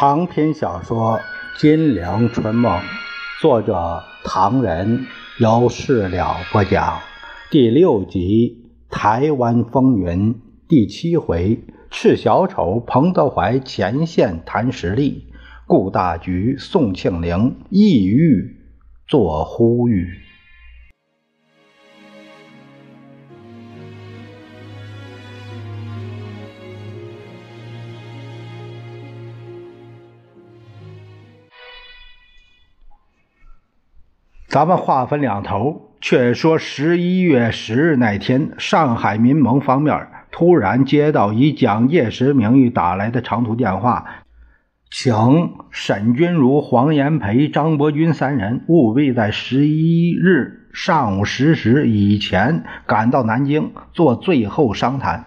长篇小说《金陵春梦》，作者唐人，由事了播讲，第六集《台湾风云》第七回：赤小丑彭德怀前线谈实力，顾大局宋庆龄意欲做呼吁。咱们话分两头，却说十一月十日那天，上海民盟方面突然接到以蒋介石名义打来的长途电话，请沈钧儒、黄炎培、张伯钧三人务必在十一日上午十时以前赶到南京做最后商谈。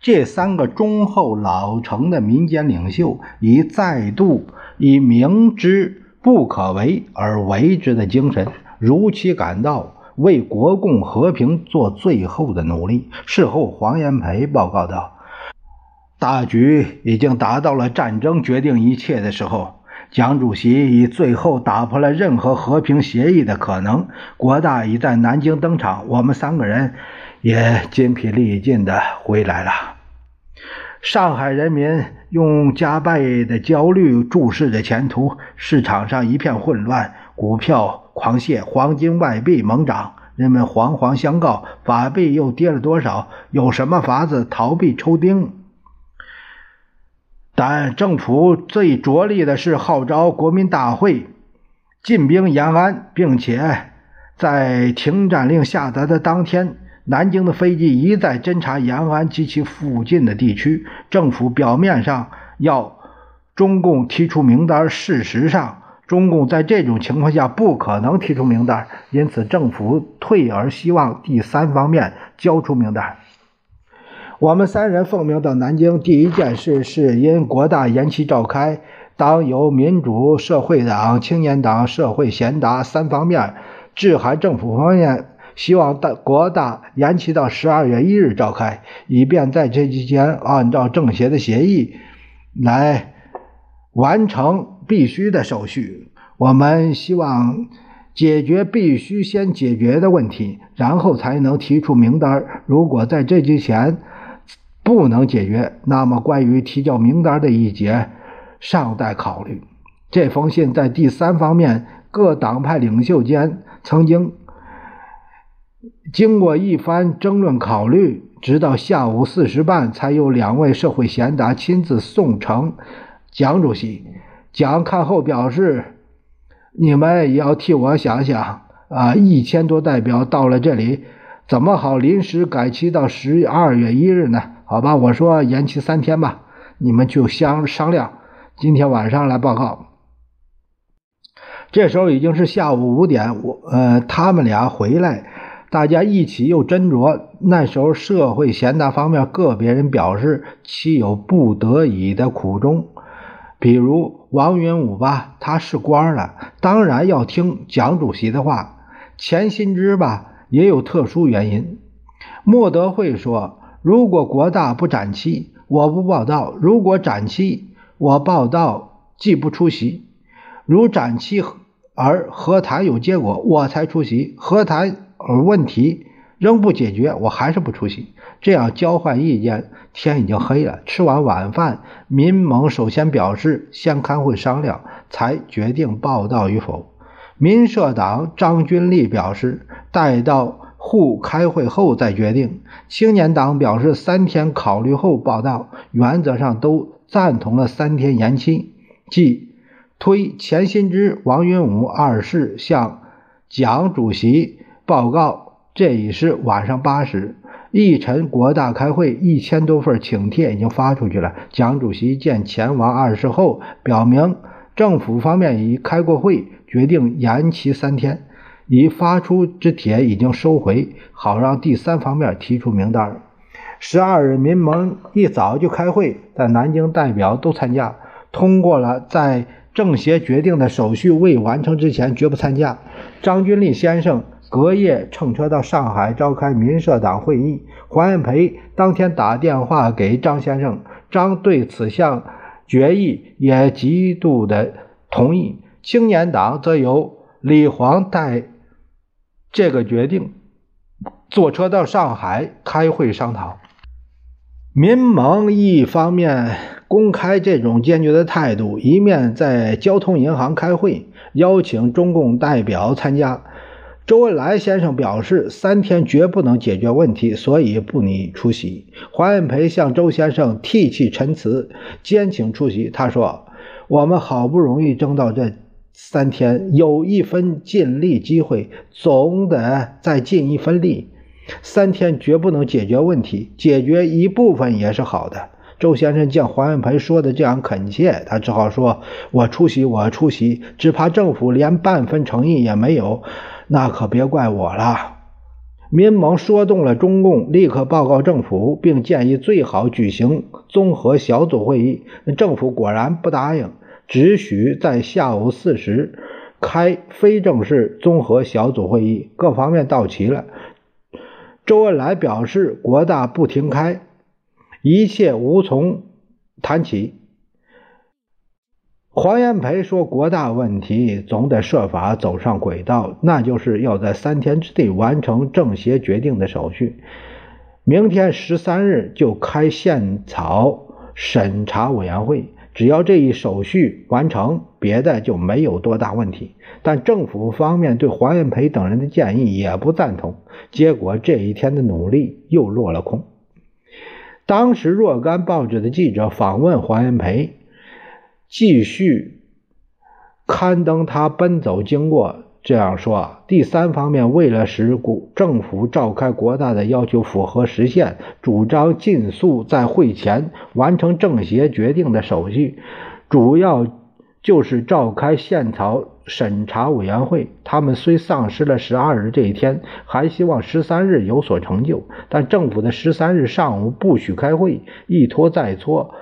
这三个忠厚老成的民间领袖已再度以明知。不可为而为之的精神，如期赶到，为国共和平做最后的努力。事后，黄炎培报告道：“大局已经达到了战争决定一切的时候。蒋主席已最后打破了任何和平协议的可能。国大已在南京登场，我们三个人也筋疲力尽的回来了。”上海人民用加倍的焦虑注视着前途，市场上一片混乱，股票狂泻，黄金、外币猛涨，人们惶惶相告：法币又跌了多少？有什么法子逃避抽丁？但政府最着力的是号召国民大会进兵延安，并且在停战令下达的当天。南京的飞机一再侦察延安及其附近的地区，政府表面上要中共提出名单，事实上，中共在这种情况下不可能提出名单，因此政府退而希望第三方面交出名单。我们三人奉命到南京，第一件事是因国大延期召开，当由民主社会党、青年党、社会贤达三方面致函政府方面。希望大国大延期到十二月一日召开，以便在这期间按照政协的协议来完成必须的手续。我们希望解决必须先解决的问题，然后才能提出名单。如果在这之前不能解决，那么关于提交名单的一节尚待考虑。这封信在第三方面各党派领袖间曾经。经过一番争论考虑，直到下午四时半，才有两位社会贤达亲自送呈蒋主席。蒋看后表示：“你们也要替我想想啊！一千多代表到了这里，怎么好临时改期到十二月一日呢？好吧，我说延期三天吧，你们就相商量。今天晚上来报告。”这时候已经是下午五点，我呃，他们俩回来。大家一起又斟酌。那时候，社会贤达方面个别人表示，其有不得已的苦衷。比如王云武吧，他是官了，当然要听蒋主席的话。钱新之吧，也有特殊原因。莫德惠说：“如果国大不展期，我不报道；如果展期，我报道，既不出席。如展期而和谈有结果，我才出席。和谈。”而问题仍不解决，我还是不出席。这样交换意见，天已经黑了。吃完晚饭，民盟首先表示先开会商量，才决定报道与否。民社党张军立表示，待到沪开会后再决定。青年党表示三天考虑后报道，原则上都赞同了三天延期，即推钱新之、王云武二世向蒋主席。报告，这已是晚上八时。一晨国大开会，一千多份请帖已经发出去了。蒋主席见前王二世后，表明政府方面已开过会，决定延期三天。已发出之帖已经收回，好让第三方面提出名单。十二日，民盟一早就开会，在南京代表都参加，通过了在政协决定的手续未完成之前绝不参加。张君立先生。隔夜乘车到上海召开民社党会议，黄炎培当天打电话给张先生，张对此项决议也极度的同意。青年党则由李煌带这个决定，坐车到上海开会商讨。民盟一方面公开这种坚决的态度，一面在交通银行开会，邀请中共代表参加。周恩来先生表示，三天绝不能解决问题，所以不拟出席。黄炎培向周先生涕泣陈词，坚请出席。他说：“我们好不容易争到这三天，有一分尽力机会，总得再尽一分力。三天绝不能解决问题，解决一部分也是好的。”周先生见黄炎培说的这样恳切，他只好说：“我出席，我出席，只怕政府连半分诚意也没有。”那可别怪我了。民盟说动了中共，立刻报告政府，并建议最好举行综合小组会议。政府果然不答应，只许在下午四时开非正式综合小组会议。各方面到齐了，周恩来表示国大不停开，一切无从谈起。黄炎培说：“国大问题总得设法走上轨道，那就是要在三天之内完成政协决定的手续。明天十三日就开宪草审查委员会，只要这一手续完成，别的就没有多大问题。但政府方面对黄炎培等人的建议也不赞同，结果这一天的努力又落了空。当时若干报纸的记者访问黄炎培。”继续刊登他奔走经过，这样说：第三方面，为了使国政府召开国大的要求符合实现，主张尽速在会前完成政协决定的手续，主要就是召开宪草审查委员会。他们虽丧失了十二日这一天，还希望十三日有所成就，但政府的十三日上午不许开会，一拖再拖。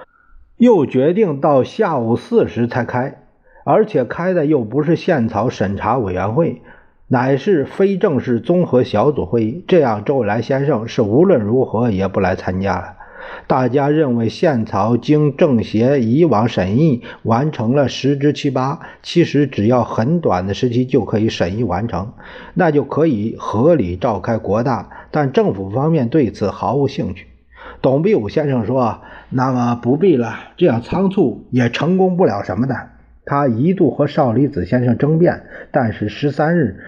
又决定到下午四时才开，而且开的又不是宪草审查委员会，乃是非正式综合小组会议。这样，周恩来先生是无论如何也不来参加了。大家认为，宪草经政协以往审议完成了十之七八，其实只要很短的时期就可以审议完成，那就可以合理召开国大。但政府方面对此毫无兴趣。董必武先生说。那么不必了，这样仓促也成功不了什么的。他一度和少离子先生争辩，但是十三日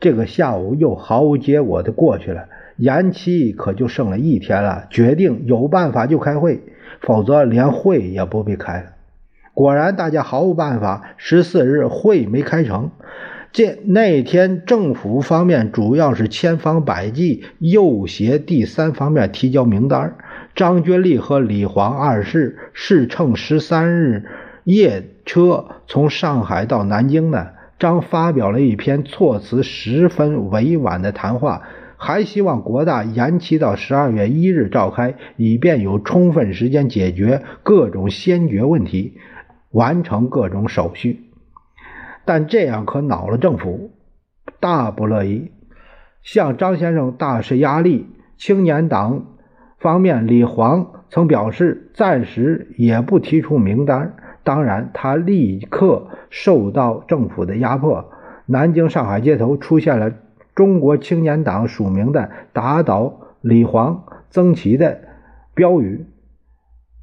这个下午又毫无结果的过去了，延期可就剩了一天了。决定有办法就开会，否则连会也不必开了。果然，大家毫无办法。十四日会没开成，这那天政府方面主要是千方百计诱挟第三方面提交名单。张君丽和李煌二世是乘十三日夜车从上海到南京的。张发表了一篇措辞十分委婉的谈话，还希望国大延期到十二月一日召开，以便有充分时间解决各种先决问题，完成各种手续。但这样可恼了政府，大不乐意，向张先生大施压力。青年党。方面，李煌曾表示暂时也不提出名单。当然，他立刻受到政府的压迫。南京、上海街头出现了中国青年党署名的“打倒李煌、曾琦”的标语，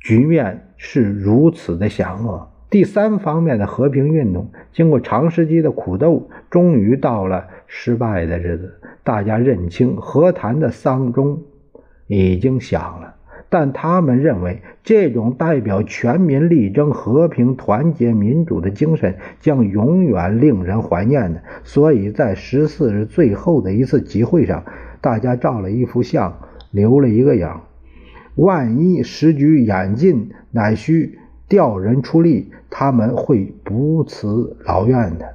局面是如此的险恶。第三方面的和平运动，经过长时期的苦斗，终于到了失败的日子。大家认清和谈的丧钟。已经响了，但他们认为这种代表全民力争和平、团结、民主的精神将永远令人怀念的。所以在十四日最后的一次集会上，大家照了一幅相，留了一个影。万一时局演进，乃需调人出力，他们会不辞劳怨的。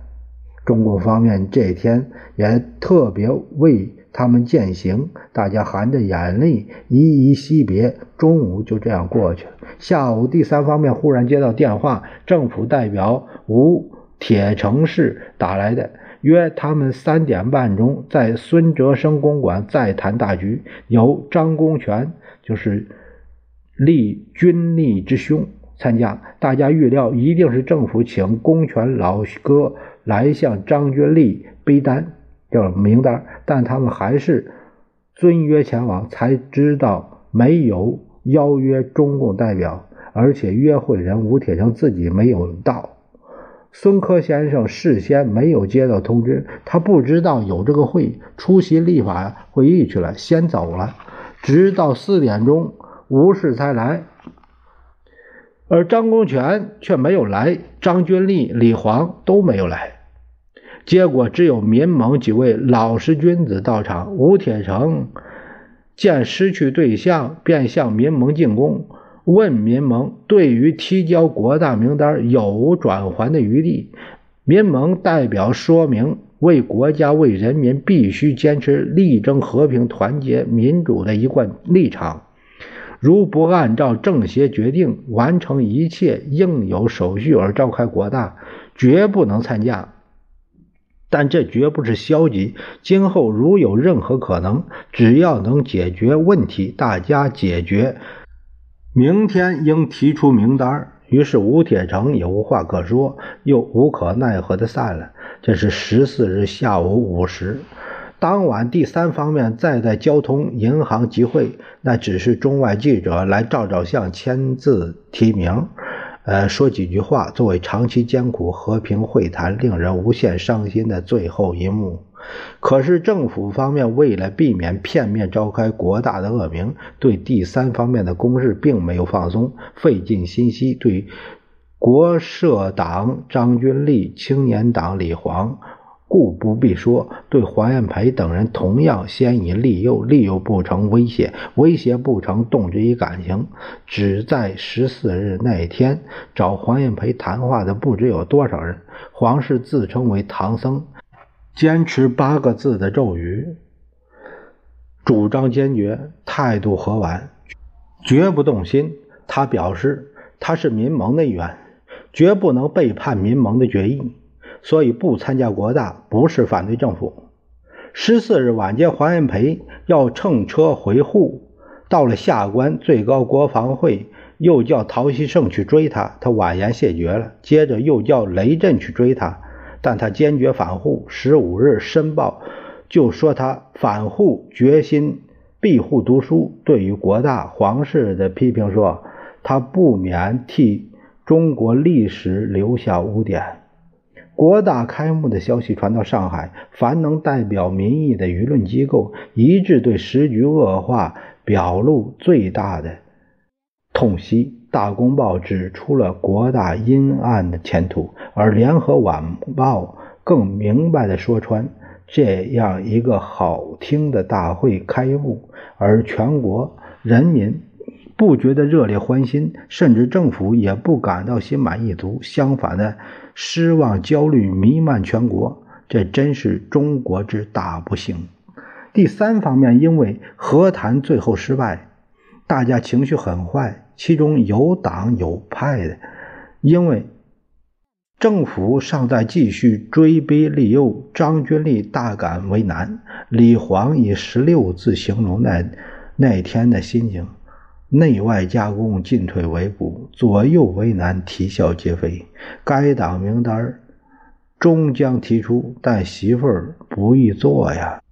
中共方面这天也特别为。他们践行，大家含着眼泪依依惜别。中午就这样过去了。下午，第三方面忽然接到电话，政府代表吴铁城市打来的，约他们三点半钟在孙哲生公馆再谈大局。由张公权，就是立军力之兄，参加。大家预料一定是政府请公权老哥来向张君丽背单，叫名单，但他们还是遵约前往。才知道没有邀约中共代表，而且约会人吴铁城自己没有到。孙科先生事先没有接到通知，他不知道有这个会，出席立法会议去了，先走了。直到四点钟，吴氏才来，而张公权却没有来，张君丽、李煌都没有来。结果只有民盟几位老实君子到场。吴铁城见失去对象，便向民盟进攻。问民盟对于提交国大名单有无转还的余地？民盟代表说明：为国家为人民，必须坚持力争和平、团结、民主的一贯立场。如不按照政协决定完成一切应有手续而召开国大，绝不能参加。但这绝不是消极。今后如有任何可能，只要能解决问题，大家解决。明天应提出名单于是吴铁城也无话可说，又无可奈何的散了。这是十四日下午五时。当晚，第三方面再在交通银行集会，那只是中外记者来照照相、签字提名，呃，说几句话，作为长期艰苦和平会谈令人无限伤心的最后一幕。可是政府方面为了避免片面召开国大的恶名，对第三方面的攻势并没有放松，费尽心机对国社党张君丽、青年党李煌，故不必说，对黄炎培等人同样先以利诱，利诱不成威胁，威胁不成动之以感情。只在十四日那一天找黄炎培谈话的不知有多少人，黄氏自称为唐僧。坚持八个字的咒语，主张坚决，态度和婉，绝不动心。他表示，他是民盟的一员，绝不能背叛民盟的决议，所以不参加国大，不是反对政府。十四日晚间，黄炎培要乘车回沪，到了下关，最高国防会又叫陶希圣去追他，他婉言谢绝了。接着又叫雷震去追他。但他坚决反沪。十五日申报就说他反沪决心庇护读书。对于国大皇室的批评说，他不免替中国历史留下污点。国大开幕的消息传到上海，凡能代表民意的舆论机构一致对时局恶化表露最大的痛惜。大公报指出了国大阴暗的前途，而联合晚报更明白地说穿：这样一个好听的大会开幕，而全国人民不觉得热烈欢欣，甚至政府也不感到心满意足，相反的，失望、焦虑弥漫全国。这真是中国之大不幸。第三方面，因为和谈最后失败，大家情绪很坏。其中有党有派的，因为政府尚在继续追逼利诱，张君丽大感为难。李煌以十六字形容那那天的心情：内外夹攻，进退维谷，左右为难，啼笑皆非。该党名单终将提出，但媳妇儿不易做呀。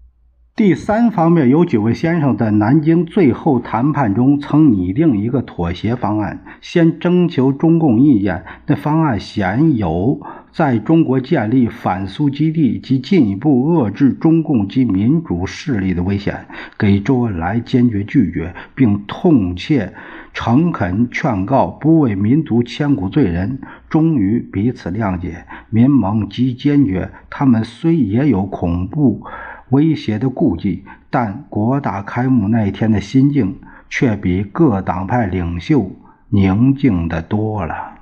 第三方面，有几位先生在南京最后谈判中曾拟定一个妥协方案，先征求中共意见。那方案显有在中国建立反苏基地及进一步遏制中共及民主势力的危险，给周恩来坚决拒绝，并痛切诚恳劝告不为民族千古罪人。终于彼此谅解，民盟极坚决。他们虽也有恐怖。威胁的顾忌，但国大开幕那一天的心境却比各党派领袖宁静的多了。